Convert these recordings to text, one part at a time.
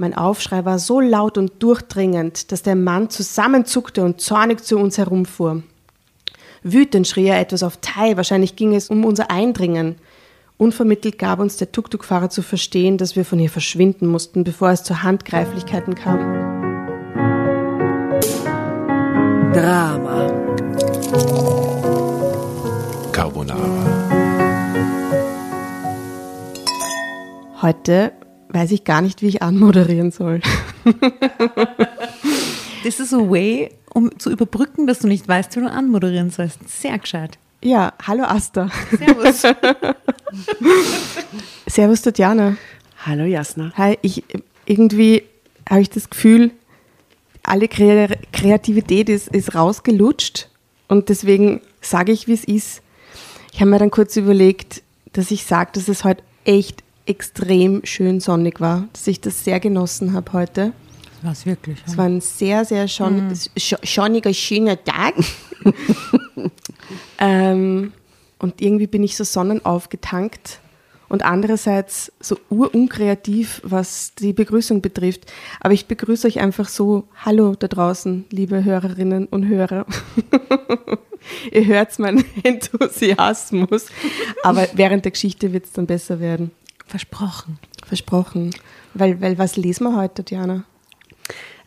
Mein Aufschrei war so laut und durchdringend, dass der Mann zusammenzuckte und zornig zu uns herumfuhr. Wütend schrie er etwas auf Thai, wahrscheinlich ging es um unser Eindringen. Unvermittelt gab uns der Tuk-Tuk-Fahrer zu verstehen, dass wir von hier verschwinden mussten, bevor es zu Handgreiflichkeiten kam. Drama. Carbonara. Heute weiß ich gar nicht, wie ich anmoderieren soll. Das ist a way, um zu überbrücken, dass du nicht weißt, wie du anmoderieren sollst. Sehr gescheit. Ja, hallo Asta. Servus. Servus Tatjana. Hallo Jasna. Hi, ich irgendwie habe ich das Gefühl, alle Kre Kreativität ist, ist rausgelutscht und deswegen sage ich, wie es ist. Ich habe mir dann kurz überlegt, dass ich sage, dass es heute echt extrem schön sonnig war, dass ich das sehr genossen habe heute. War es wirklich. Es war ein sehr, sehr schon, sch- schonniger, schöner Tag. ähm, und irgendwie bin ich so sonnenaufgetankt und andererseits so urunkreativ, was die Begrüßung betrifft. Aber ich begrüße euch einfach so, hallo da draußen, liebe Hörerinnen und Hörer. Ihr hört meinen Enthusiasmus, aber während der Geschichte wird es dann besser werden. Versprochen. Versprochen. Weil, weil was lesen wir heute, Diana?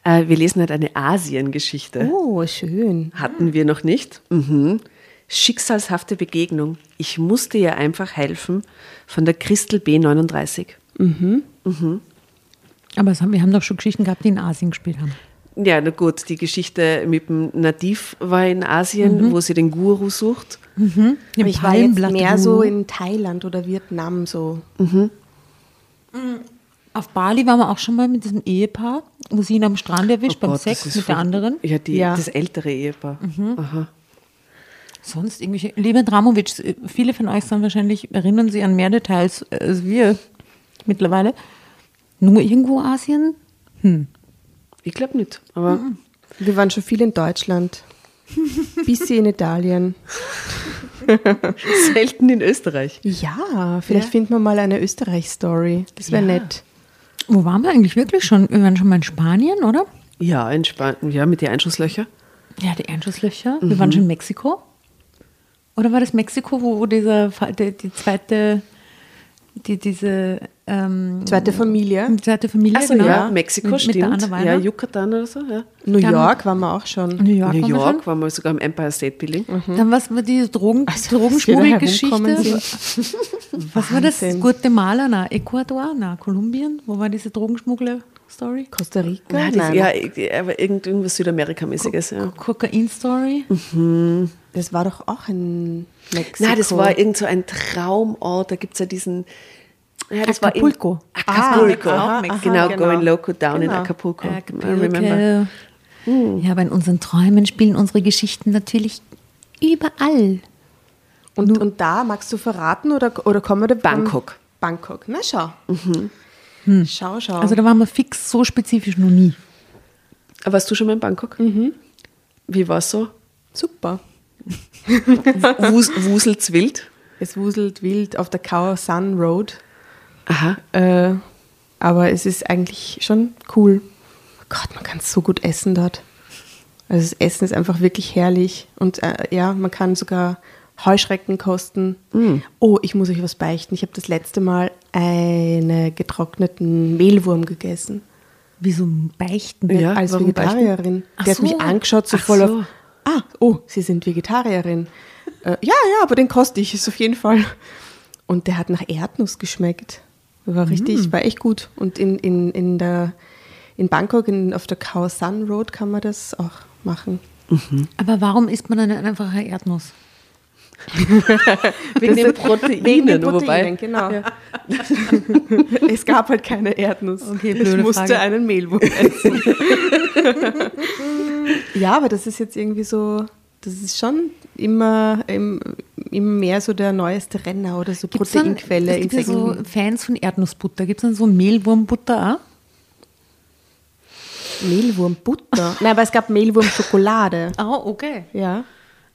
Äh, wir lesen heute eine Asiengeschichte. Oh, schön. Hatten wir noch nicht. Mhm. Schicksalshafte Begegnung. Ich musste ihr einfach helfen von der Christel B39. Aber es haben, wir haben doch schon Geschichten gehabt, die in Asien gespielt haben. Ja, na gut, die Geschichte mit dem Nativ war in Asien, wo sie den Guru sucht. Im Aber ich war jetzt mehr so in Thailand oder Vietnam so. Auf Bali waren wir auch schon mal mit diesem Ehepaar, wo sie ihn am Strand erwischt Oh beim Gott, Sex mit der anderen. Ja, die, Ja. das ältere Ehepaar. Aha. Sonst irgendwelche. Lieber Dramovic, viele von euch sind wahrscheinlich, erinnern sich an mehr Details als wir mittlerweile. Nur irgendwo Asien? Ich glaube nicht. Aber Wir waren schon viel in Deutschland. Bisschen in Italien. selten in Österreich. Ja, vielleicht finden wir mal eine Österreich-Story. Das wäre nett. Wo waren wir eigentlich wirklich schon? Wir waren schon mal in Spanien, oder? Ja, in Spanien, ja, mit den Einschusslöcher. Ja, die Einschusslöcher. Wir waren schon in Mexiko. Oder war das Mexiko, wo, wo dieser, die, die zweite, die, diese, ähm, Zweite Familie. die zweite Familie, Achso, genau. ja, Mexiko mit, Mit der stimmt. Anna Weiner. ja, Yucatan oder so, ja. New Dann- York waren wir auch schon. New York. New waren wir York waren wir sogar im Empire State Building. schon. Dann was war diese Drogen, Also, Drogenschmuggelgeschichte. Was war das? Guatemala, na, Ecuador, na, Kolumbien? Wo war diese Drogenschmuggler-Story? Costa Rica? Nein, das, ja, ich- aber irgend- irgendwas Südamerikamäßiges, ja. Kokain-Story? Das war doch auch in Mexiko. Nein, das war irgend so ein Traumort, da gibt es ja diesen. Ja, das Acapulco. War in, Acapulco. aha, genau, aha, genau. Going Loco Down in Genau. Acapulco. I remember. Acapulco. Ja, aber in unseren Träumen spielen unsere Geschichten natürlich überall. Und, und da, magst du verraten oder, oder kommen wir da? Bangkok. Bangkok, na schau. Schau, schau. Also da waren wir fix so spezifisch noch nie. Aber warst du schon mal in Bangkok? Wie war es so? super. Wus Wuselt's wild? Es wuselt wild auf der Khao Sun Road. Aha. Äh, aber es ist eigentlich schon cool. Gott, man kann so gut essen dort. Also das Essen ist einfach wirklich herrlich. Und äh, ja, man kann sogar Heuschrecken kosten. Oh, ich muss euch was beichten. Ich habe das letzte Mal einen getrockneten Mehlwurm gegessen. Wie so ein Beichten. Ja, als warum Vegetarierin. Ach Der hat so. mich angeschaut, so Ach voll so. auf. Ah, oh, Sie sind Vegetarierin. äh, ja, ja, aber den koste ich, ist auf jeden Fall. Und der hat nach Erdnuss geschmeckt. War richtig, war echt gut. Und in, in, in, der, in Bangkok, in, auf der Khao Sun Road, kann man das auch machen. Aber warum isst man dann einfach eine Erdnuss? Wegen den Proteinen, Wegen den wobei. Proteinen, genau. es gab halt keine Erdnuss. Okay, ich blöde musste Frage. einen Mehlwurm essen. ja, aber das ist jetzt irgendwie so, das ist schon immer, im- immer mehr so der neueste Renner oder so Gibt's dann- Proteinquelle. Es gibt ja so Fans von Erdnussbutter. Gibt es dann so Mehlwurmbutter auch? Mehlwurmbutter. Nein, aber es gab Mehlwurmschokolade. Ah, okay. Ja.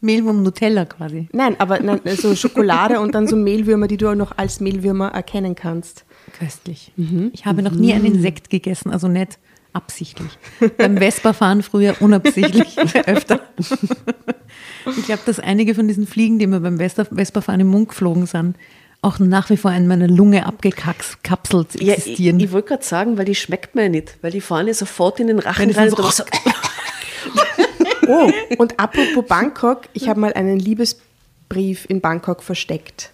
Mehlwurm-Nutella quasi. Nein, aber nein, so Schokolade und dann so Mehlwürmer, die du auch noch als Mehlwürmer erkennen kannst. Köstlich. Ich habe noch nie ein Insekt gegessen, also nicht absichtlich. Beim Vespa-Fahren früher unabsichtlich öfter. Ich glaube, dass einige von diesen Fliegen, die mir beim Vespa- Vespa-Fahren im Mund geflogen sind, auch nach wie vor in meiner Lunge abgekapselt Ja, ich, existieren. ich wollte gerade sagen, weil die schmeckt mir ja nicht, weil die fahren ja sofort in den Rachen rein. so- so, Oh, und apropos Bangkok, ich habe mal einen Liebesbrief in Bangkok versteckt.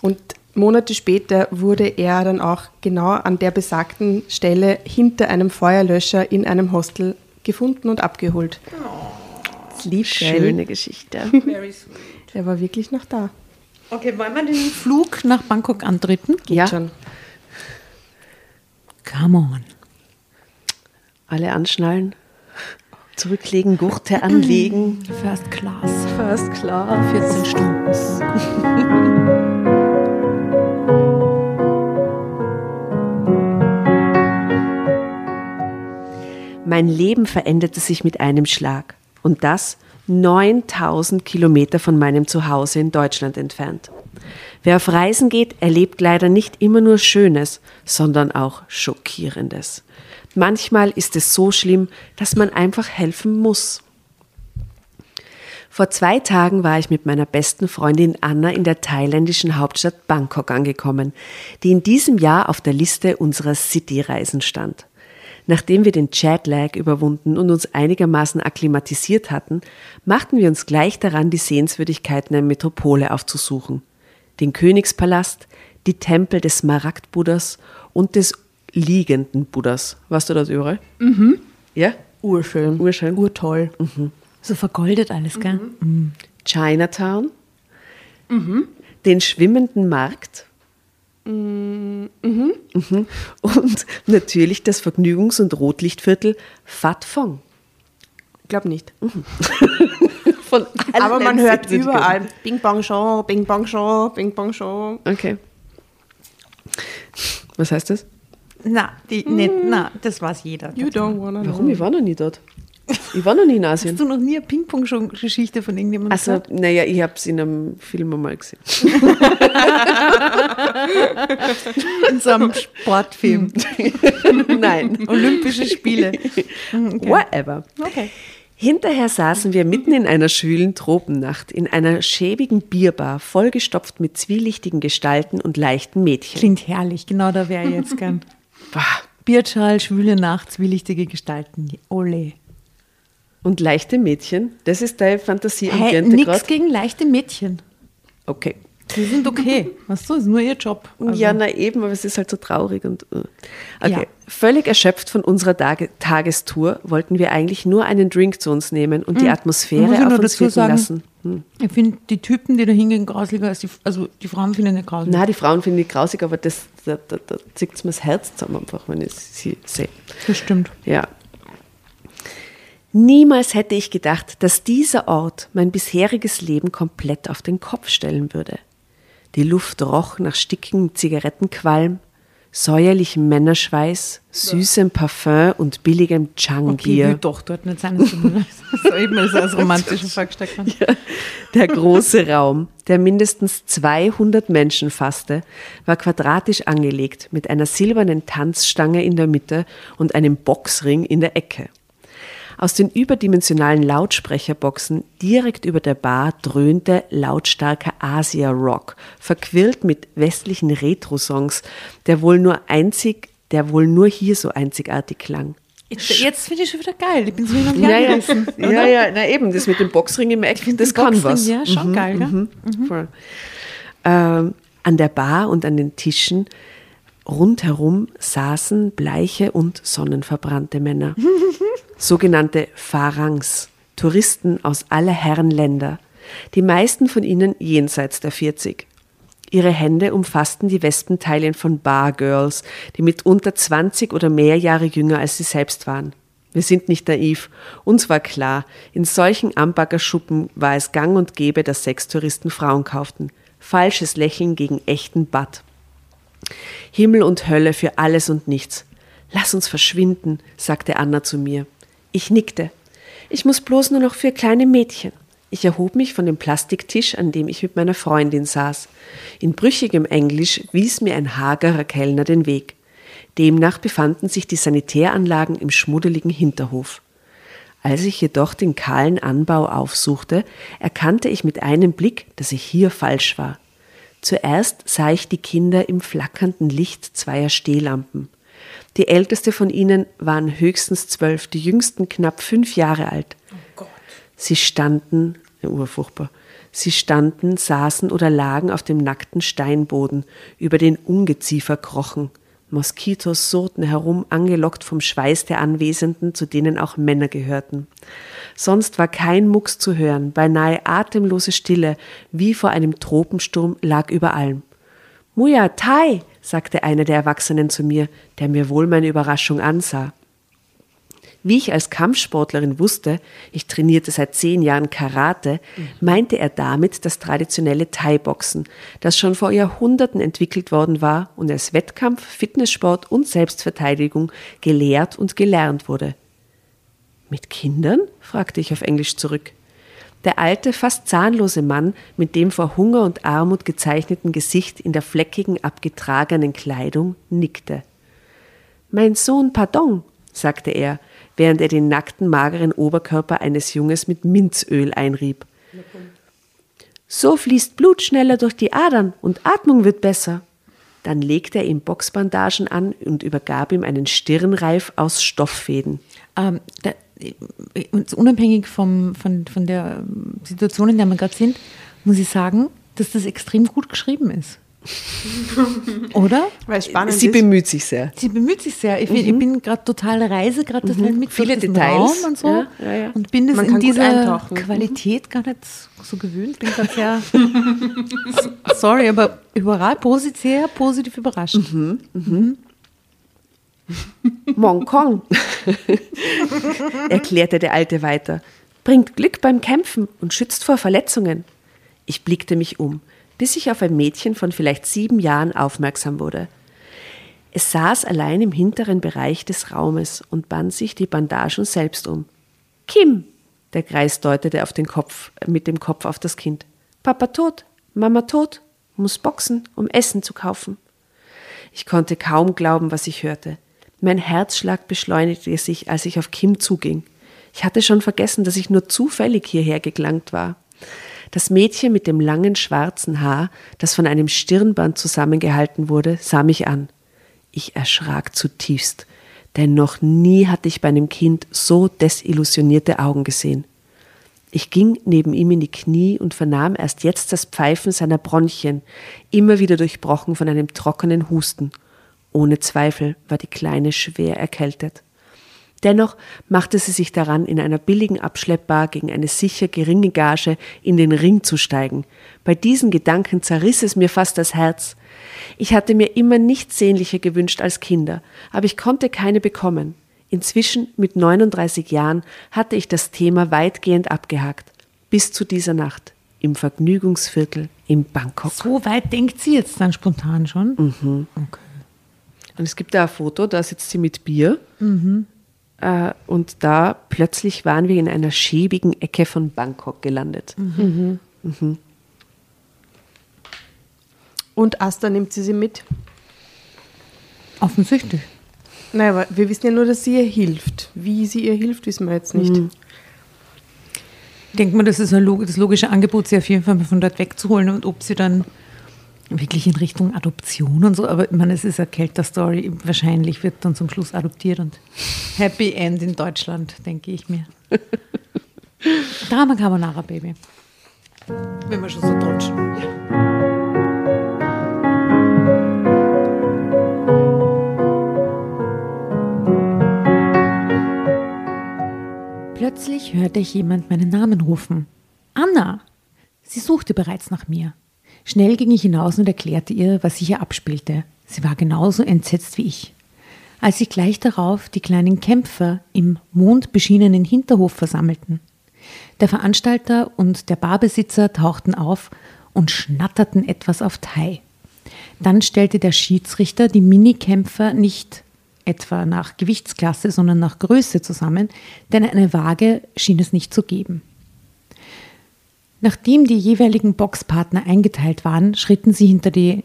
Und Monate später wurde er dann auch genau an der besagten Stelle hinter einem Feuerlöscher in einem Hostel gefunden und abgeholt. Lieb, Schöne Geschichte. Er war wirklich noch da. Okay, wollen wir den Flug nach Bangkok antreten? ja, Schon. Come on. alle anschnallen, zurücklegen, Gurte anlegen. First Class. First klar. 14 Stunden. Mein Leben veränderte sich mit einem Schlag. Und das 9000 Kilometer von meinem Zuhause in Deutschland entfernt. Wer auf Reisen geht, erlebt leider nicht immer nur Schönes, sondern auch Schockierendes. Manchmal ist es so schlimm, dass man einfach helfen muss. Vor zwei Tagen war ich mit meiner besten Freundin Anna in der thailändischen Hauptstadt Bangkok angekommen, die in diesem Jahr auf der Liste unserer City-Reisen stand. Nachdem wir den Jetlag überwunden und uns einigermaßen akklimatisiert hatten, machten wir uns gleich daran, die Sehenswürdigkeiten der Metropole aufzusuchen. Den Königspalast, die Tempel des Smaragd-Buddhas und des liegenden Buddhas. Warst du das überall? Mhm. Ja? Urschön. Urschön. Urtoll. So vergoldet alles, gell? Chinatown, den schwimmenden Markt Mhm. und natürlich das Vergnügungs- und Rotlichtviertel Phat Phong. Glaub nicht. Von Aber man allen hört überall Bing Bang Shaw, Bing Bang Shaw, Bing Bang Shaw. Okay. Was heißt das? Na, die, nicht, na, das weiß jeder. You don't wanna know. Warum? Ich war noch nie dort. Ich war noch nie in Hast Asien. du noch nie eine Ping-Pong-Geschichte von irgendjemandem Also, gehört? naja, ich habe es in einem Film einmal gesehen. In so einem Sportfilm. Nein. Olympische Spiele. Whatever. Okay. Hinterher saßen wir mitten in einer schwülen Tropennacht in einer schäbigen Bierbar, vollgestopft mit zwielichtigen Gestalten und leichten Mädchen. Klingt herrlich, genau da wäre ich jetzt gern. Bierschal, schwüle Nacht, zwielichtige Gestalten. Ole. Und leichte Mädchen, das ist deine Fantasie am Hey, nix gerade? gegen leichte Mädchen. Okay. Die sind okay. Weißt du, ist nur ihr Job. Also, ja, na eben, aber es ist halt so traurig und. äh. Okay. Ja. Völlig erschöpft von unserer Tage Tagestour wollten wir eigentlich nur einen Drink zu uns nehmen und die Muss Atmosphäre auf nur uns wirken sagen? lassen. Hm. Ich finde die Typen, die da hingehen, grausliger als die, also die Frauen finde ich nicht grausig. Na, die Frauen finde ich grausig, aber das, da, da, da zieht es mir das Herz zusammen, einfach, wenn ich sie sehe. Das stimmt. Ja. Niemals hätte ich gedacht, dass dieser Ort mein bisheriges Leben komplett auf den Kopf stellen würde. Die Luft roch nach stickigem Zigarettenqualm, säuerlichem Männerschweiß, süßem Parfum und billigem Okay, Chang-Bier. will doch dort nicht sein. so eben so als romantische vorgestellt hast. Der große Raum, der mindestens 200 Menschen fasste, war quadratisch angelegt mit einer silbernen Tanzstange in der Mitte und einem Boxring in der Ecke. Aus den überdimensionalen Lautsprecherboxen direkt über der Bar dröhnte lautstarker Asia-Rock, verquirlt mit westlichen Retro-Songs, der wohl nur einzig, der wohl nur hier so einzigartig klang. Jetzt, jetzt finde ich schon wieder geil. Ich bin so und Ja, ja, ja, ja, na eben, das mit dem Boxring im Eck, das kann Boxring, was. ja, schon geil, gell? Mhm. Voll. Ähm, an der Bar und an den Tischen rundherum saßen bleiche und sonnenverbrannte Männer. Sogenannte Farangs, Touristen aus aller Herren Länder. Die meisten von ihnen jenseits der 40. Ihre Hände umfassten die Wespenteilchen von Bargirls, die mitunter 20 oder mehr Jahre jünger als sie selbst waren. Wir sind nicht naiv. Uns war klar, in solchen Ambaggerschuppen war es gang und gäbe, dass Sextouristen Frauen kauften. Falsches Lächeln gegen echten Bad. Himmel und Hölle für alles und nichts. Lass uns verschwinden, sagte Anna zu mir. Ich nickte. Ich muss bloß nur noch für kleine Mädchen. Ich erhob mich von dem Plastiktisch, an dem ich mit meiner Freundin saß. In brüchigem Englisch wies mir ein hagerer Kellner den Weg. Demnach befanden sich die Sanitäranlagen im schmuddeligen Hinterhof. Als ich jedoch den kahlen Anbau aufsuchte, erkannte ich mit einem Blick, dass ich hier falsch war. Zuerst sah ich die Kinder im flackernden Licht zweier Stehlampen. Die älteste von ihnen waren höchstens zwölf, die jüngsten knapp fünf Jahre alt. Sie standen, urfurchtbar, sie standen, saßen oder lagen auf dem nackten Steinboden, über den Ungeziefer krochen. Moskitos surrten herum, angelockt vom Schweiß der Anwesenden, zu denen auch Männer gehörten. Sonst war kein Mucks zu hören, beinahe atemlose Stille, wie vor einem Tropensturm, lag über allem. Muya, Tai, sagte einer der Erwachsenen zu mir, der mir wohl meine Überraschung ansah. Wie ich als Kampfsportlerin wusste, ich trainierte seit zehn Jahren Karate, meinte er damit das traditionelle Thai-Boxen, das schon vor Jahrhunderten entwickelt worden war und als Wettkampf, Fitnesssport und Selbstverteidigung gelehrt und gelernt wurde. Mit Kindern? fragte ich auf Englisch zurück. Der alte, fast zahnlose Mann mit dem vor Hunger und Armut gezeichneten Gesicht in der fleckigen, abgetragenen Kleidung nickte. Mein Sohn, pardon, sagte er, während er den nackten, mageren Oberkörper eines Junges mit Minzöl einrieb. So fließt Blut schneller durch die Adern und Atmung wird besser. Dann legte er ihm Boxbandagen an und übergab ihm einen Stirnreif aus Stofffäden. Ähm, unabhängig vom, von, von der Situation, in der wir gerade sind, muss ich sagen, dass das extrem gut geschrieben ist. Oder? Weil spannend Sie ist. bemüht sich sehr. Sie bemüht sich sehr. Ich, ich bin gerade total reise, gerade das halt mit Mhm. Viele Details. Raum und so. Ja, ja, ja. Und bin das Man in dieser. Qualität gar nicht so gewöhnt. Bin gerade sehr, sorry, aber überall posit sehr positiv überrascht. Mongkong, erklärte der Alte weiter, bringt Glück beim Kämpfen und schützt vor Verletzungen. Ich blickte mich um, bis ich auf ein Mädchen von vielleicht sieben Jahren aufmerksam wurde. Es saß allein im hinteren Bereich des Raumes und band sich die Bandagen selbst um. Kim, der Greis deutete auf den Kopf, mit dem Kopf auf das Kind. Papa tot, Mama tot, muss boxen, um Essen zu kaufen. Ich konnte kaum glauben, was ich hörte. Mein Herzschlag beschleunigte sich, als ich auf Kim zuging. Ich hatte schon vergessen, dass ich nur zufällig hierher gelangt war. Das Mädchen mit dem langen schwarzen Haar, das von einem Stirnband zusammengehalten wurde, sah mich an. Ich erschrak zutiefst, denn noch nie hatte ich bei einem Kind so desillusionierte Augen gesehen. Ich ging neben ihm in die Knie und vernahm erst jetzt das Pfeifen seiner Bronchien, immer wieder durchbrochen von einem trockenen Husten. Ohne Zweifel war die Kleine schwer erkältet. Dennoch machte sie sich daran, in einer billigen Abschleppbar gegen eine sicher geringe Gage in den Ring zu steigen. Bei diesen Gedanken zerriss es mir fast das Herz. Ich hatte mir immer nichts sehnlicher gewünscht als Kinder, aber ich konnte keine bekommen. Inzwischen, mit 39 Jahren, hatte ich das Thema weitgehend abgehakt. Bis zu dieser Nacht im Vergnügungsviertel in Bangkok. So weit denkt sie jetzt dann spontan schon. Okay. Und es gibt da ein Foto, da sitzt sie mit Bier. Äh, und da plötzlich waren wir in einer schäbigen Ecke von Bangkok gelandet. Und Asta nimmt sie sie mit. Offensichtlich. Naja, aber wir wissen ja nur, dass sie ihr hilft. Wie sie ihr hilft, wissen wir jetzt nicht. Ich denke mal, das ist ein log- das logische Angebot, sie auf jeden Fall von dort wegzuholen und ob sie dann wirklich in Richtung Adoption und so, aber ich meine, es ist eine Kelter-Story, wahrscheinlich wird dann zum Schluss adoptiert und Happy End in Deutschland, denke ich mir. Drama Carbonara, Baby. Wenn wir schon so deutschen. Plötzlich hörte ich jemand meinen Namen rufen. Anna! Sie suchte bereits nach mir. Schnell ging ich hinaus und erklärte ihr, was sich hier abspielte. Sie war genauso entsetzt wie ich. Als sich gleich darauf die kleinen Kämpfer im mondbeschienenen Hinterhof versammelten. Der Veranstalter und der Barbesitzer tauchten auf und schnatterten etwas auf Thai. Dann stellte der Schiedsrichter die Minikämpfer nicht etwa nach Gewichtsklasse, sondern nach Größe zusammen, denn eine Waage schien es nicht zu geben. Nachdem die jeweiligen Boxpartner eingeteilt waren, schritten sie hinter, die,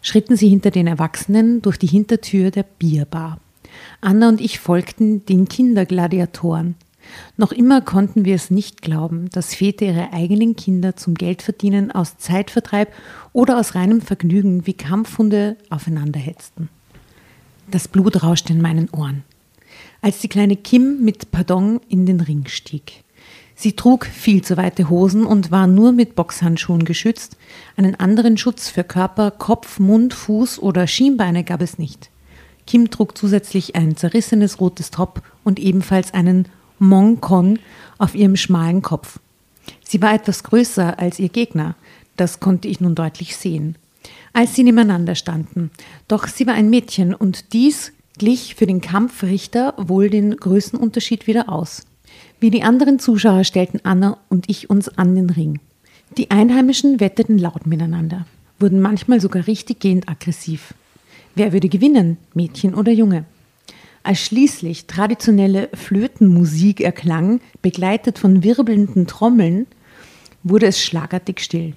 schritten sie hinter den Erwachsenen durch die Hintertür der Bierbar. Anna und ich folgten den Kindergladiatoren. Noch immer konnten wir es nicht glauben, dass Väter ihre eigenen Kinder zum Geldverdienen aus Zeitvertreib oder aus reinem Vergnügen wie Kampfhunde aufeinander hetzten. Das Blut rauschte in meinen Ohren, als die kleine Kim mit Pardon in den Ring stieg. Sie trug viel zu weite Hosen und war nur mit Boxhandschuhen geschützt. Einen anderen Schutz für Körper, Kopf, Mund, Fuß oder Schienbeine gab es nicht. Kim trug zusätzlich ein zerrissenes rotes Top und ebenfalls einen Mongkon auf ihrem schmalen Kopf. Sie war etwas größer als ihr Gegner, das konnte ich nun deutlich sehen, als sie nebeneinander standen. Doch sie war ein Mädchen und dies glich für den Kampfrichter wohl den Größenunterschied wieder aus. Wie die anderen Zuschauer stellten Anna und ich uns an den Ring. Die Einheimischen wetteten laut miteinander, wurden manchmal sogar richtig gehend aggressiv. Wer würde gewinnen, Mädchen oder Junge? Als schließlich traditionelle Flötenmusik erklang, begleitet von wirbelnden Trommeln, wurde es schlagartig still.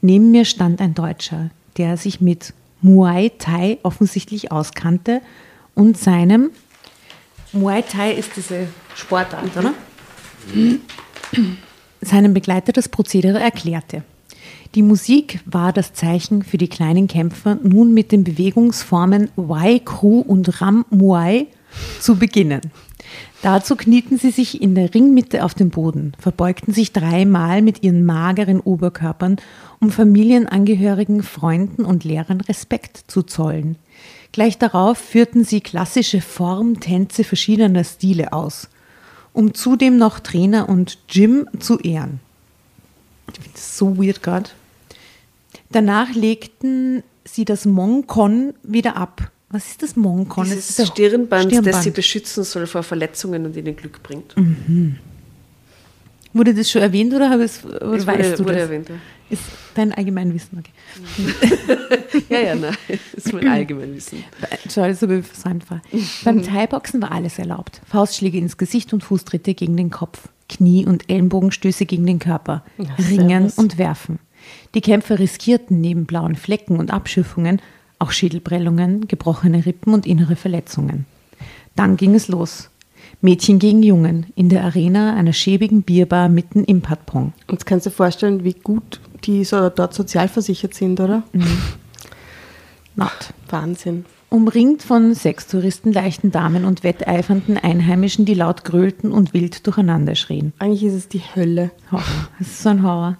Neben mir stand ein Deutscher, der sich mit Muay Thai offensichtlich auskannte und seinem Muay Thai ist diese Sportart, oder? Seinem Begleiter das Prozedere erklärte. Die Musik war das Zeichen für die kleinen Kämpfer, nun mit den Bewegungsformen Wai Kru und Ram Muay zu beginnen. Dazu knieten sie sich in der Ringmitte auf den Boden, verbeugten sich dreimal mit ihren mageren Oberkörpern, um Familienangehörigen, Freunden und Lehrern Respekt zu zollen. Gleich darauf führten sie klassische Formtänze verschiedener Stile aus, um zudem noch Trainer und Jim zu ehren. Ich finde das so weird gerade. Danach legten sie das Monkon wieder ab was ist das Monkon? Dieses das ist Stirnband, Stirnband, das sie beschützen soll vor Verletzungen und ihnen Glück bringt. Wurde das schon erwähnt oder habe es, oder Es weißt wurde, du wurde das? erwähnt. Ja, Ist dein Allgemeinwissen, okay. ja, ja nein, das ist mein Allgemeinwissen. Habe ich versäumt war. Beim Thai-Boxen war alles erlaubt. Faustschläge ins Gesicht und Fußtritte gegen den Kopf. Knie- und Ellenbogenstöße gegen den Körper. Ja, Ringen servus. und Werfen. Die Kämpfer riskierten neben blauen Flecken und Abschürfungen auch Schädelprellungen, gebrochene Rippen und innere Verletzungen. Dann ging es los. Mädchen gegen Jungen in der Arena einer schäbigen Bierbar mitten im Patpong. Jetzt kannst du dir vorstellen, wie gut die so dort sozialversichert sind, oder? Not. Wahnsinn. Umringt von Sextouristen, leichten Damen und wetteifernden Einheimischen, die laut grölten und wild durcheinander schrien. Eigentlich ist es die Hölle. Horror. Das ist so ein Horror.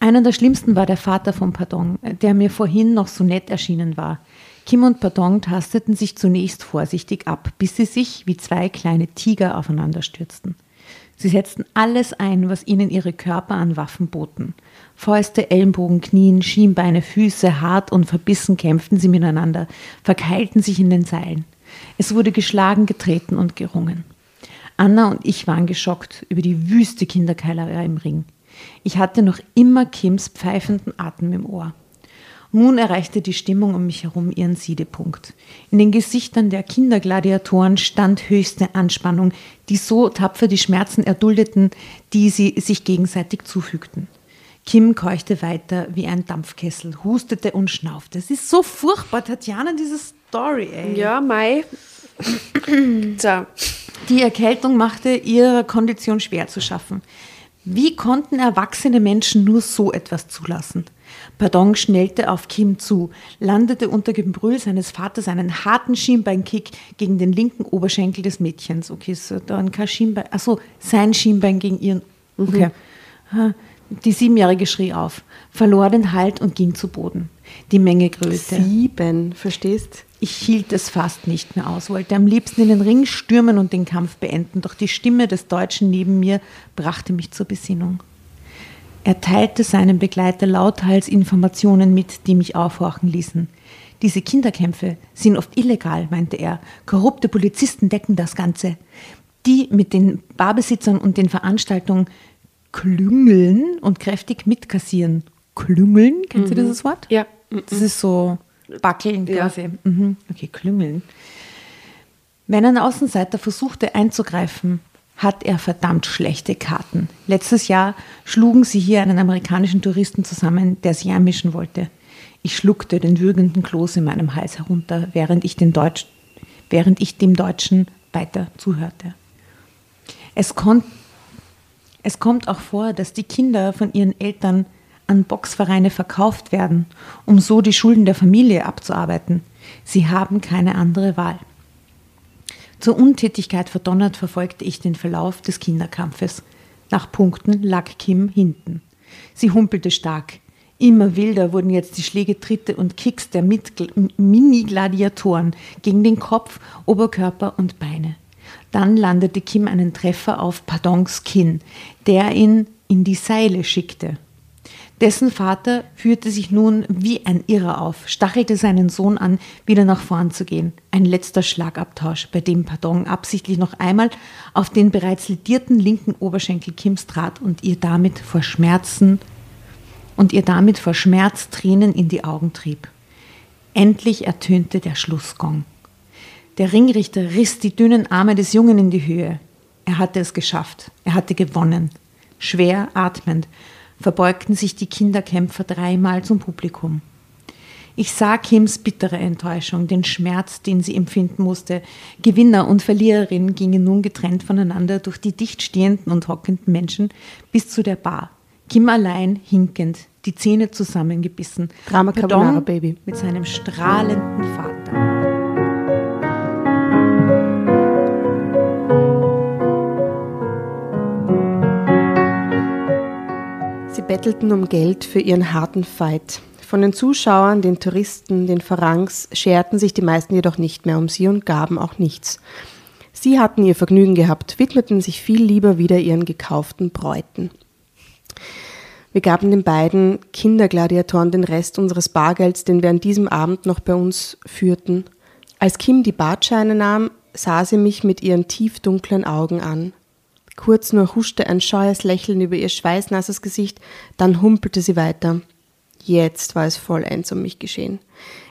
Einer der schlimmsten war der Vater von Pardon, der mir vorhin noch so nett erschienen war. Kim und Pardon tasteten sich zunächst vorsichtig ab, bis sie sich wie zwei kleine Tiger aufeinander stürzten. Sie setzten alles ein, was ihnen ihre Körper an Waffen boten. Fäuste, Ellenbogen, Knien, Schienbeine, Füße, hart und verbissen kämpften sie miteinander, verkeilten sich in den Seilen. Es wurde geschlagen, getreten und gerungen. Anna und ich waren geschockt über die wüste Kinderkeilerei im Ring. Ich hatte noch immer Kims pfeifenden Atem im Ohr. Nun erreichte die Stimmung um mich herum ihren Siedepunkt. In den Gesichtern der Kindergladiatoren stand höchste Anspannung, die so tapfer die Schmerzen erduldeten, die sie sich gegenseitig zufügten. Kim keuchte weiter wie ein Dampfkessel, hustete und schnaufte. Es ist so furchtbar, Tatjana, diese Story, ey. Ja, Mai. so, Die Erkältung machte ihrer Kondition schwer zu schaffen. Wie konnten erwachsene Menschen nur so etwas zulassen? Pardon schnellte auf Kim zu, landete unter Gebrüll seines Vaters einen harten Schienbeinkick gegen den linken Oberschenkel des Mädchens. Okay, so dann kein Schienbein. Achso, sein Schienbein gegen ihren. Okay. Ah, Die Siebenjährige schrie auf, verlor den Halt und ging zu Boden. Die Menge grölte. Sieben, verstehst? Ich hielt es fast nicht mehr aus, wollte am liebsten in den Ring stürmen und den Kampf beenden, doch die Stimme des Deutschen neben mir brachte mich zur Besinnung. Er teilte seinem Begleiter lauthals Informationen mit, die mich aufhorchen ließen. Diese Kinderkämpfe sind oft illegal, meinte er. Korrupte Polizisten decken das Ganze. Die mit den Barbesitzern und den Veranstaltungen klüngeln und kräftig mitkassieren. Klüngeln, kennst du dieses Wort? ja. Das ist so Backeln Ja. quasi. Mhm. Okay, klüngeln. Wenn ein Außenseiter versuchte einzugreifen, hat er verdammt schlechte Karten. Letztes Jahr schlugen sie hier einen amerikanischen Touristen zusammen, der sich einmischen wollte. Ich schluckte den würgenden Kloß in meinem Hals herunter, während ich, Deutsch, während ich dem Deutschen weiter zuhörte. Es, kon es kommt auch vor, dass die Kinder von ihren Eltern an Boxvereine verkauft werden, um so die Schulden der Familie abzuarbeiten. Sie haben keine andere Wahl. Zur Untätigkeit verdonnert verfolgte ich den Verlauf des Kinderkampfes. Nach Punkten lag Kim hinten. Sie humpelte stark. Immer wilder wurden jetzt die Schläge, Tritte und Kicks der Mini-Gladiatoren gegen den Kopf, Oberkörper und Beine. Dann landete Kim einen Treffer auf Pardons Kinn, der ihn in die Seile schickte. Dessen Vater führte sich nun wie ein Irrer auf, stachelte seinen Sohn an, wieder nach vorn zu gehen. Ein letzter Schlagabtausch, bei dem Pardon absichtlich noch einmal auf den bereits lidierten linken Oberschenkel Kims trat und ihr damit vor Schmerzen und ihr damit vor Schmerz Tränen in die Augen trieb. Endlich ertönte der Schlussgong. Der Ringrichter riss die dünnen Arme des Jungen in die Höhe. Er hatte es geschafft. Er hatte gewonnen. Schwer atmend verbeugten sich die Kinderkämpfer dreimal zum Publikum. Ich sah Kims bittere Enttäuschung, den Schmerz, den sie empfinden musste. Gewinner und Verliererin gingen nun getrennt voneinander durch die dicht stehenden und hockenden Menschen bis zu der Bar. Kim allein hinkend, die Zähne zusammengebissen. Drama Carbonara Baby. Mit seinem strahlenden Vater. Bettelten um Geld für ihren harten Fight. Von den Zuschauern, den Touristen, den Farangs scherten sich die meisten jedoch nicht mehr um sie und gaben auch nichts. Sie hatten ihr Vergnügen gehabt, widmeten sich viel lieber wieder ihren gekauften Bräuten. Wir gaben den beiden Kindergladiatoren den Rest unseres Bargelds, den wir an diesem Abend noch bei uns führten. Als Kim die Bartscheine nahm, sah sie mich mit ihren tiefdunklen Augen an. Kurz nur huschte ein scheues Lächeln über ihr schweißnasses Gesicht, dann humpelte sie weiter. Jetzt war es vollends um mich geschehen.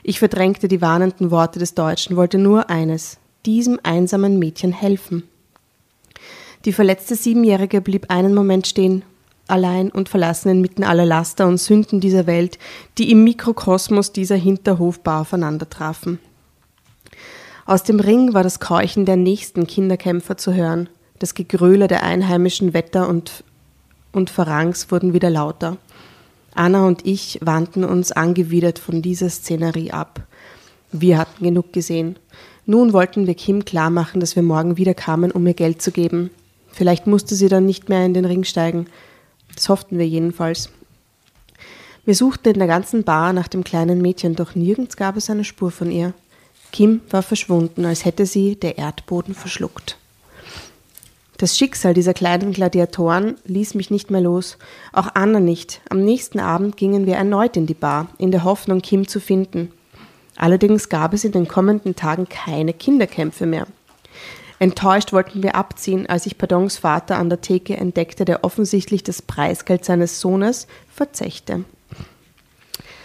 Ich verdrängte die warnenden Worte des Deutschen, wollte nur eines, diesem einsamen Mädchen helfen. Die verletzte Siebenjährige blieb einen Moment stehen, allein und verlassen inmitten aller Laster und Sünden dieser Welt, die im Mikrokosmos dieser Hinterhofbar aufeinander trafen. Aus dem Ring war das Keuchen der nächsten Kinderkämpfer zu hören. Das Gegröle der einheimischen Wetter und, und Farangs wurden wieder lauter. Anna und ich wandten uns angewidert von dieser Szenerie ab. Wir hatten genug gesehen. Nun wollten wir Kim klarmachen, dass wir morgen wieder kamen, um ihr Geld zu geben. Vielleicht musste sie dann nicht mehr in den Ring steigen. Das hofften wir jedenfalls. Wir suchten in der ganzen Bar nach dem kleinen Mädchen, doch nirgends gab es eine Spur von ihr. Kim war verschwunden, als hätte sie der Erdboden verschluckt. Das Schicksal dieser kleinen Gladiatoren ließ mich nicht mehr los, auch Anna nicht. Am nächsten Abend gingen wir erneut in die Bar, in der Hoffnung, Kim zu finden. Allerdings gab es in den kommenden Tagen keine Kinderkämpfe mehr. Enttäuscht wollten wir abziehen, als ich Pardons Vater an der Theke entdeckte, der offensichtlich das Preisgeld seines Sohnes verzechte.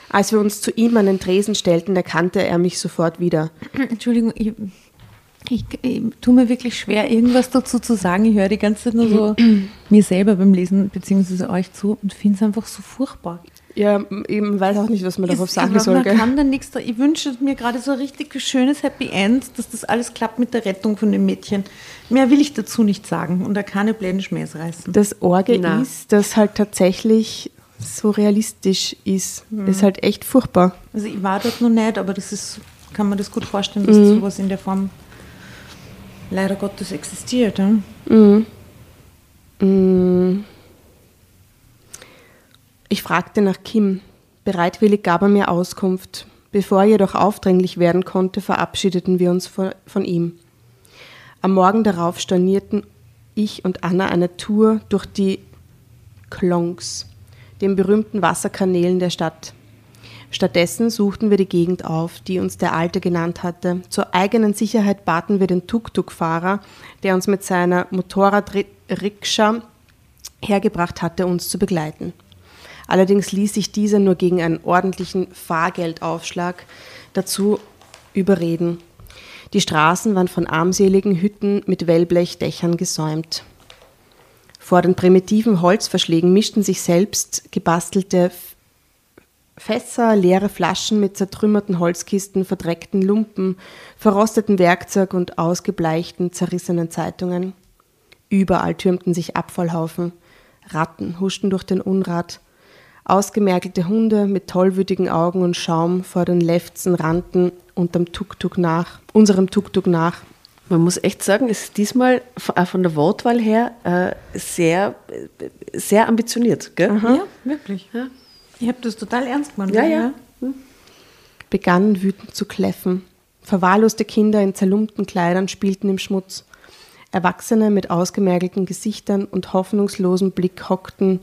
Als wir uns zu ihm an den Tresen stellten, erkannte er mich sofort wieder. Entschuldigung, ich ich, ich tue mir wirklich schwer, irgendwas dazu zu sagen. Ich höre die ganze Zeit nur so mir selber beim Lesen, beziehungsweise euch zu und finde es einfach so furchtbar. Ja, eben weiß auch nicht, was man darauf sagen soll. Man kann dann nichts da. Ich wünsche mir gerade so ein richtig schönes Happy End, dass das alles klappt mit der Rettung von dem Mädchen. Mehr will ich dazu nicht sagen und da keine bläden Schmähs reißen. Das Orge Na. ist, dass halt tatsächlich so realistisch ist. Mhm. Das ist halt echt furchtbar. Also ich war dort noch nicht, aber das ist, kann man das gut vorstellen, dass mhm. sowas in der Form leider Gottes existiert. Ja? Mhm. Mhm. Ich fragte nach Kim. Bereitwillig gab er mir Auskunft. Bevor er jedoch aufdringlich werden konnte, verabschiedeten wir uns von ihm. Am Morgen darauf stornierten ich und Anna eine Tour durch die Klonks, den berühmten Wasserkanälen der Stadt. Stattdessen suchten wir die Gegend auf, die uns der Alte genannt hatte. Zur eigenen Sicherheit baten wir den Tuk-Tuk-Fahrer, der uns mit seiner Motorradrikscha hergebracht hatte, uns zu begleiten. Allerdings ließ sich dieser nur gegen einen ordentlichen Fahrgeldaufschlag dazu überreden. Die Straßen waren von armseligen Hütten mit Wellblechdächern gesäumt. Vor den primitiven Holzverschlägen mischten sich selbst gebastelte Fässer, leere Flaschen mit zertrümmerten Holzkisten, verdreckten Lumpen, verrosteten Werkzeug und ausgebleichten, zerrissenen Zeitungen. Überall türmten sich Abfallhaufen. Ratten huschten durch den Unrat. Ausgemergelte Hunde mit tollwütigen Augen und Schaum vor den Lefzen rannten unterm Tuk-Tuk nach, unserem Tuk-Tuk nach. Man muss echt sagen, es ist diesmal von der Wortwahl her äh, sehr, sehr ambitioniert. Gell? Ja, wirklich. Ja. Ich habe das total ernst gemeint. Ja, ja. Begannen wütend zu kläffen. Verwahrloste Kinder in zerlumpten Kleidern spielten im Schmutz. Erwachsene mit ausgemergelten Gesichtern und hoffnungslosem Blick hockten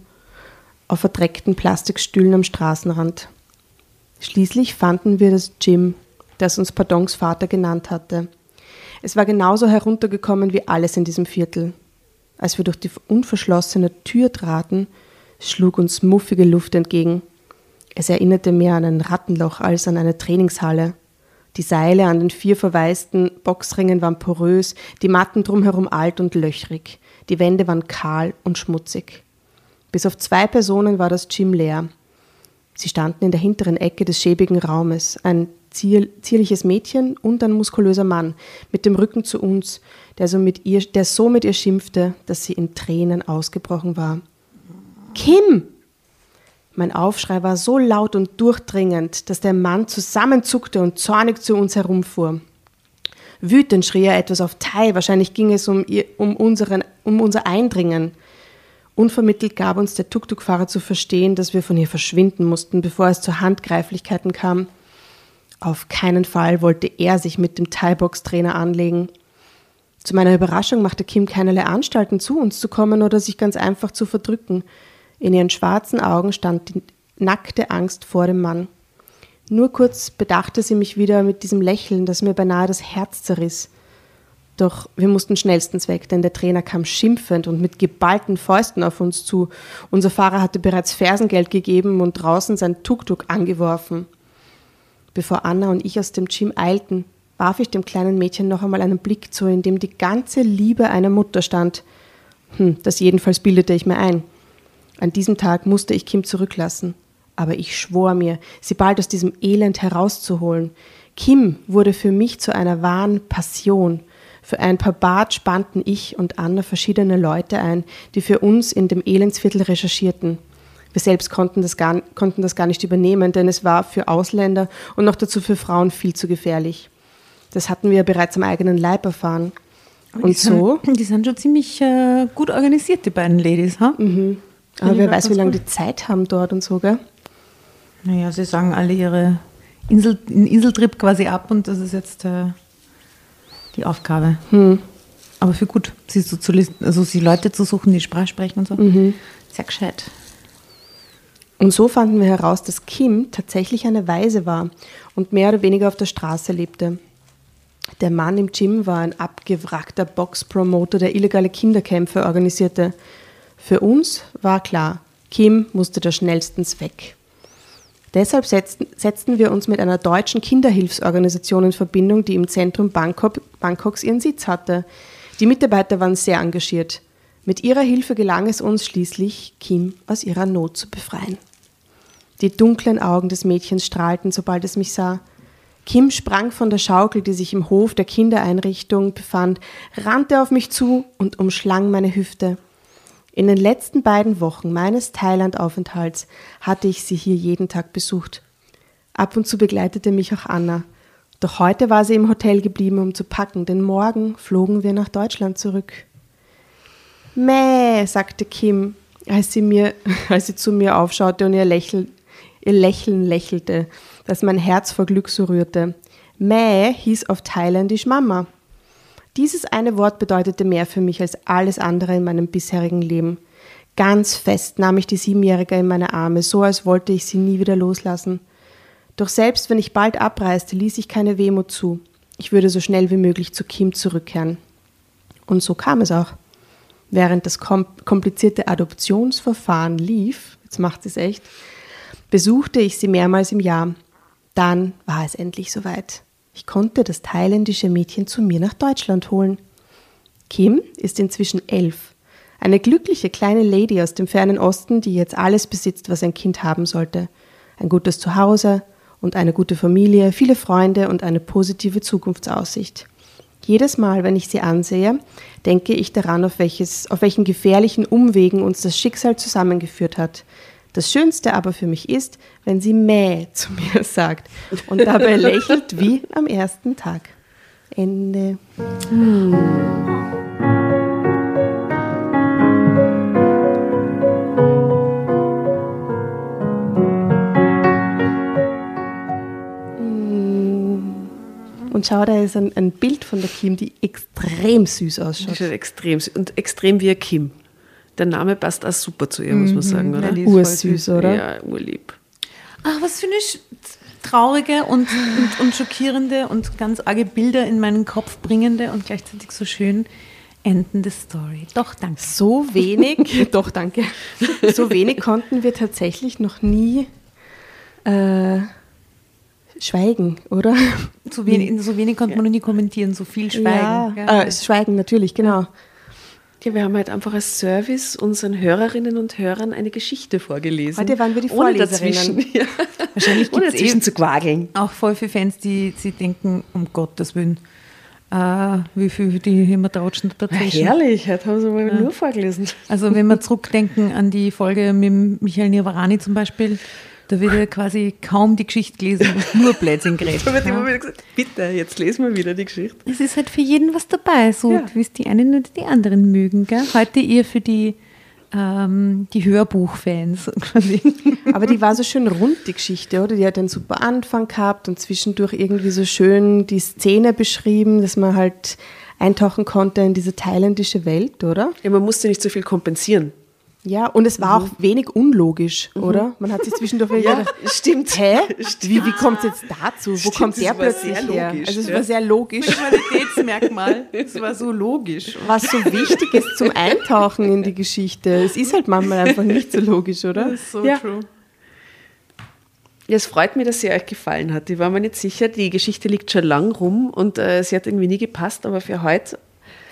auf verdreckten Plastikstühlen am Straßenrand. Schließlich fanden wir das Gym, das uns Pardons Vater genannt hatte. Es war genauso heruntergekommen wie alles in diesem Viertel. Als wir durch die unverschlossene Tür traten, schlug uns muffige Luft entgegen. Es erinnerte mehr an ein Rattenloch als an eine Trainingshalle. Die Seile an den vier verwaisten Boxringen waren porös, die Matten drumherum alt und löchrig, die Wände waren kahl und schmutzig. Bis auf zwei Personen war das Gym leer. Sie standen in der hinteren Ecke des schäbigen Raumes, ein zier zierliches Mädchen und ein muskulöser Mann mit dem Rücken zu uns, der so mit ihr, der so mit ihr schimpfte, dass sie in Tränen ausgebrochen war. Kim! Mein Aufschrei war so laut und durchdringend, dass der Mann zusammenzuckte und zornig zu uns herumfuhr. Wütend schrie er etwas auf Thai, wahrscheinlich ging es um, ihr, um, unseren, um unser Eindringen. Unvermittelt gab uns der Tuk-Tuk-Fahrer zu verstehen, dass wir von hier verschwinden mussten, bevor es zu Handgreiflichkeiten kam. Auf keinen Fall wollte er sich mit dem Thai-Box-Trainer anlegen. Zu meiner Überraschung machte Kim keinerlei Anstalten, zu uns zu kommen oder sich ganz einfach zu verdrücken. In ihren schwarzen Augen stand die nackte Angst vor dem Mann. Nur kurz bedachte sie mich wieder mit diesem Lächeln, das mir beinahe das Herz zerriss. Doch wir mussten schnellstens weg, denn der Trainer kam schimpfend und mit geballten Fäusten auf uns zu. Unser Fahrer hatte bereits Fersengeld gegeben und draußen sein Tuk-Tuk angeworfen. Bevor Anna und ich aus dem Gym eilten, warf ich dem kleinen Mädchen noch einmal einen Blick zu, in dem die ganze Liebe einer Mutter stand. Hm, das jedenfalls bildete ich mir ein. An diesem Tag musste ich Kim zurücklassen. Aber ich schwor mir, sie bald aus diesem Elend herauszuholen. Kim wurde für mich zu einer wahren Passion. Für ein paar Bad spannten ich und Anna verschiedene Leute ein, die für uns in dem Elendsviertel recherchierten. Wir selbst konnten das, gar, konnten das gar nicht übernehmen, denn es war für Ausländer und noch dazu für Frauen viel zu gefährlich. Das hatten wir bereits am eigenen Leib erfahren. Und die so. Sind, die sind schon ziemlich äh, gut organisiert, die beiden Ladies, ha? Mhm. Aber wer weiß, wie lange die Zeit haben dort und so, gell? Naja, sie sagen alle ihre Insel, Inseltrip quasi ab und das ist jetzt äh, die Aufgabe. Hm. Aber für gut, sie so zu also sie Leute zu suchen, die Sprache sprechen und so. Mhm. Sehr gescheit. Und so fanden wir heraus, dass Kim tatsächlich eine Weise war und mehr oder weniger auf der Straße lebte. Der Mann im Gym war ein abgewrackter Boxpromoter, der illegale Kinderkämpfe organisierte. Für uns war klar, Kim musste da schnellstens weg. Deshalb setzten, wir uns mit einer deutschen Kinderhilfsorganisation in Verbindung, die im Zentrum Bangkok, Bangkoks ihren Sitz hatte. Die Mitarbeiter waren sehr engagiert. Mit ihrer Hilfe gelang es uns schließlich, Kim aus ihrer Not zu befreien. Die dunklen Augen des Mädchens strahlten, sobald es mich sah. Kim sprang von der Schaukel, die sich im Hof der Kindereinrichtung befand, rannte auf mich zu und umschlang meine Hüfte. In den letzten beiden Wochen meines Thailand-Aufenthalts hatte ich sie hier jeden Tag besucht. Ab und zu begleitete mich auch Anna. Doch heute war sie im Hotel geblieben, um zu packen, denn morgen flogen wir nach Deutschland zurück. Mäh, sagte Kim, als sie, mir, als sie zu mir aufschaute und ihr, Lächel, ihr Lächeln lächelte, das mein Herz vor Glück so rührte. Mäh hieß auf Thailändisch Mama. Dieses eine Wort bedeutete mehr für mich als alles andere in meinem bisherigen Leben. Ganz fest nahm ich die Siebenjährige in meine Arme, so als wollte ich sie nie wieder loslassen. Doch selbst wenn ich bald abreiste, ließ ich keine Wehmut zu. Ich würde so schnell wie möglich zu Kim zurückkehren. Und so kam es auch. Während das komplizierte Adoptionsverfahren lief, jetzt macht es echt, besuchte ich sie mehrmals im Jahr. Dann war es endlich soweit. Ich konnte das thailändische Mädchen zu mir nach Deutschland holen. Kim ist inzwischen elf, Eine glückliche kleine Lady aus dem fernen Osten, die jetzt alles besitzt, was ein Kind haben sollte. Ein gutes Zuhause und eine gute Familie, viele Freunde und eine positive Zukunftsaussicht. Jedes Mal, wenn ich sie ansehe, denke ich daran, auf, welches, auf welchen gefährlichen Umwegen uns das Schicksal zusammengeführt hat. Das Schönste aber für mich ist, wenn sie Mäh zu mir sagt und dabei lächelt wie am ersten Tag. Ende. Und schau, da ist ein, ein Bild von der Kim, die extrem süß Die ausschaut. schaut extrem süß und extrem wie ein Kim. Der Name passt auch super zu ihr, muss man sagen, oder? ja, Ursüß, oder? Ja, urlieb. Ach, was für eine sch- traurige und, und, und schockierende und ganz arge Bilder in meinen Kopf bringende und gleichzeitig so schön endende Story. Doch, danke. So wenig, doch danke, so wenig konnten wir tatsächlich noch nie äh, schweigen, oder? So wenig, so wenig konnte man noch nie kommentieren, so viel schweigen. Ja, Äh, schweigen natürlich, genau. Ja, wir haben halt einfach als Service unseren Hörerinnen und Hörern eine Geschichte vorgelesen. Heute waren wir die Ohne Vorleserinnen. dazwischen, ja. Wahrscheinlich Ohne gibt's dazwischen eh- zu quageln. Auch voll viele Fans, die, die denken, um Gottes Willen, äh, wie viel die immer tratschen dazwischen. Herrlich, heute haben sie mal nur vorgelesen. Also wenn wir zurückdenken an die Folge mit Michael Nirvarani zum Beispiel, da wird ja quasi kaum die Geschichte gelesen und nur Blödsinn geredet. Da wird immer wieder gesagt, bitte, jetzt lesen wir wieder die Geschichte. Es ist halt für jeden was dabei, so Ja. wie es die einen oder die anderen mögen. Gell? Heute eher für die, ähm, die Hörbuchfans quasi. Aber die war so schön rund, die Geschichte, oder? Die hat einen super Anfang gehabt und zwischendurch irgendwie so schön die Szene beschrieben, dass man halt eintauchen konnte in diese thailändische Welt, oder? Ja, man musste nicht so viel kompensieren. Ja, und es war auch wenig unlogisch, oder? Man hat sich zwischendurch wieder Ja, gedacht, stimmt. hä? Wie, wie kommt es jetzt dazu? Wo Stimmt, kommt das der war plötzlich sehr her? logisch, Also es ja. war sehr logisch. Qualitätsmerkmal, es war so logisch. Was so wichtig ist zum Eintauchen in die Geschichte. Es ist halt manchmal einfach nicht so logisch, oder? so Ja. true. Ja, es freut mich, dass sie euch gefallen hat. Ich war mir nicht sicher, die Geschichte liegt schon lang rum und äh, sie hat irgendwie nie gepasst, aber für heute,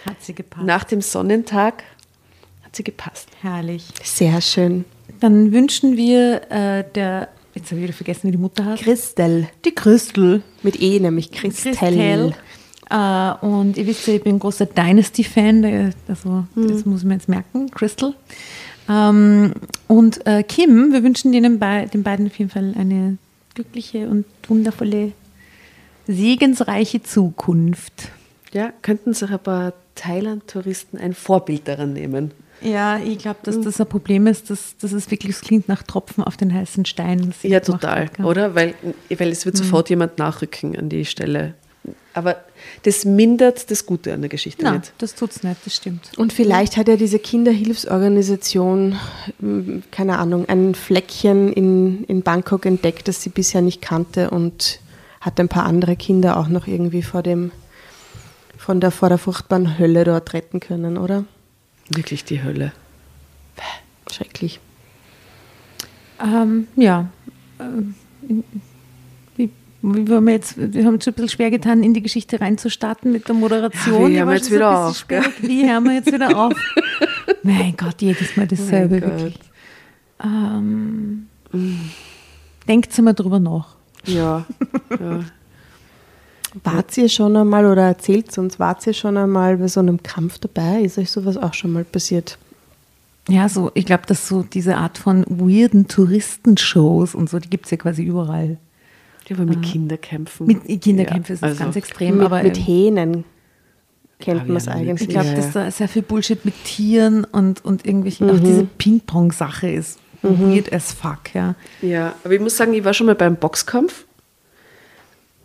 Hat sie gepasst. nach dem Sonnentag, hat sie gepasst. Herrlich. Sehr schön. Dann wünschen wir äh, der, jetzt habe ich wieder vergessen, wie die Mutter heißt. Christel. Die Christel. Mit E, nämlich Christel. Christel. Äh, und ihr wisst ja, ich bin ein großer Dynasty-Fan, also das muss man jetzt merken, Crystal. Ähm, und äh, Kim, wir wünschen denen bei, den beiden auf jeden Fall eine glückliche und wundervolle, segensreiche Zukunft. Ja, könnten sich ein paar Thailand-Touristen ein Vorbild daran nehmen. Ja, ich glaube, dass das ein Problem ist, dass, dass es wirklich es klingt nach Tropfen auf den heißen Stein. Ja, total, oder? Weil, weil es wird sofort jemand nachrücken an die Stelle. Aber das mindert das Gute an der Geschichte Nein, nicht. das tut's nicht, das stimmt. Und vielleicht hat ja diese Kinderhilfsorganisation, m, keine Ahnung, ein Fleckchen in, in Bangkok entdeckt, das sie bisher nicht kannte und hat ein paar andere Kinder auch noch irgendwie vor dem von der, vor der furchtbaren Hölle dort retten können, oder? Wirklich die Hölle. Schrecklich. Ähm, ja. Ähm, Wie, wie wir, jetzt, wir haben uns schon ein bisschen schwer getan, in die Geschichte reinzustarten mit der Moderation. Ja, wie Die hören wir jetzt so wieder bisschen auf. Wie hören wir jetzt wieder auf? mein Gott, jedes Mal dasselbe. Wirklich. Ähm, denkt mal drüber nach. Ja, ja. Wart ihr schon einmal oder erzählt uns, wart ihr schon einmal bei so einem Kampf dabei? Ist euch sowas auch schon mal passiert? Ja, so, ich glaube, dass so diese Art von weirden Touristenshows und so, die gibt es ja quasi überall. Die aber mit Kinderkämpfen. Mit Kinderkämpfen ist es also- ganz extrem, mit, aber mit Hähnen kennt Hab man es eigentlich. Ich glaube, Ja, dass ja. da sehr viel Bullshit mit Tieren und, und irgendwelchen, auch diese Ping-Pong-Sache ist weird as fuck, ja. Ja, aber ich muss sagen, ich war schon mal beim Boxkampf.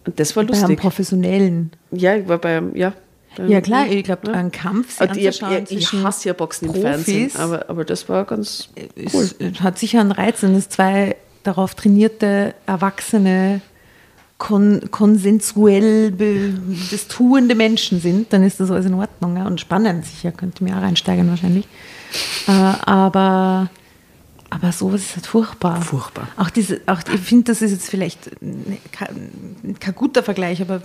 Und das war Bei einem lustig. Professionellen. Ja, ich war beim, ja. beim- Ja, klar, ich glaube, Ja. ein Kampf sich Und ich, anzuschauen ich, hasse ja Boxen im Profis Fernsehen, aber, aber das war ganz ist, hat sicher einen Reiz, wenn es zwei darauf trainierte, erwachsene, kon konsensuell das tuende Menschen sind, dann ist das alles in Ordnung ja, und spannend sicher, könnte mir auch reinsteigern wahrscheinlich. Äh, aber, aber sowas ist halt furchtbar. Furchtbar. Auch diese, auch, ich finde, das ist jetzt vielleicht ne- kein, kein guter Vergleich, aber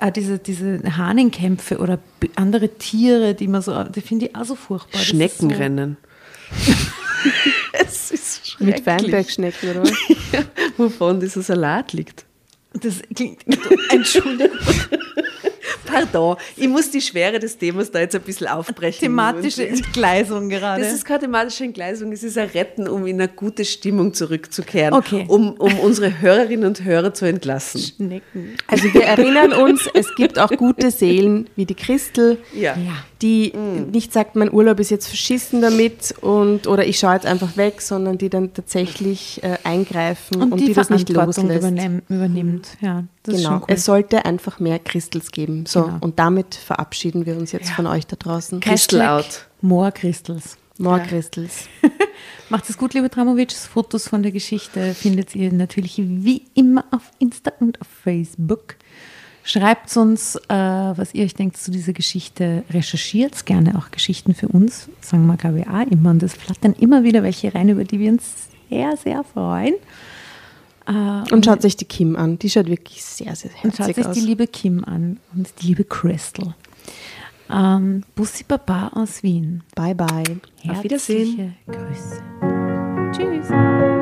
auch diese, diese Hahnenkämpfe oder andere Tiere, die man so, die finde ich auch so furchtbar. Schneckenrennen. es ist Mit schrecklich. Weinbergschnecken, oder was? Wovon dieser Salat liegt. Das klingt, Entschuldigung, Pardon, ich muss die Schwere des Themas da jetzt ein bisschen aufbrechen. thematische Entgleisung gerade. Das ist keine thematische Entgleisung, es ist ein Retten, um in eine gute Stimmung zurückzukehren, Okay. um, um unsere Hörerinnen und Hörer zu entlassen. Schnecken. Also wir erinnern uns, es gibt auch gute Seelen wie die Christel, Ja. Ja. Die nicht sagt, mein Urlaub ist jetzt verschissen damit und oder ich schaue jetzt einfach weg, sondern die dann tatsächlich äh, eingreifen Und, und, die, die, das nicht loslässt. übernehm, übernimmt. Ja, das ist Genau. schon cool. Es sollte einfach mehr Christels geben. So, Genau. und damit verabschieden wir uns jetzt von euch da draußen. Hashtag out. More Crystals. More Christels. Macht es gut, liebe Dramovic. Fotos von der Geschichte findet ihr natürlich wie immer auf Insta und auf Facebook. Schreibt uns, äh, was ihr euch denkt zu dieser Geschichte. Recherchiert gerne auch Geschichten für uns. Sagen wir KWA immer. Und es flattern immer wieder welche rein, über die wir uns sehr, sehr freuen. Äh, Und schaut euch die Kim an. Die schaut wirklich sehr, sehr und schaut herzig sich aus. die liebe Kim an und die liebe Crystal. Ähm, Bussi Baba aus Wien. bye, bye. Auf Wiedersehen. Herzliche Grüße. Tschüss.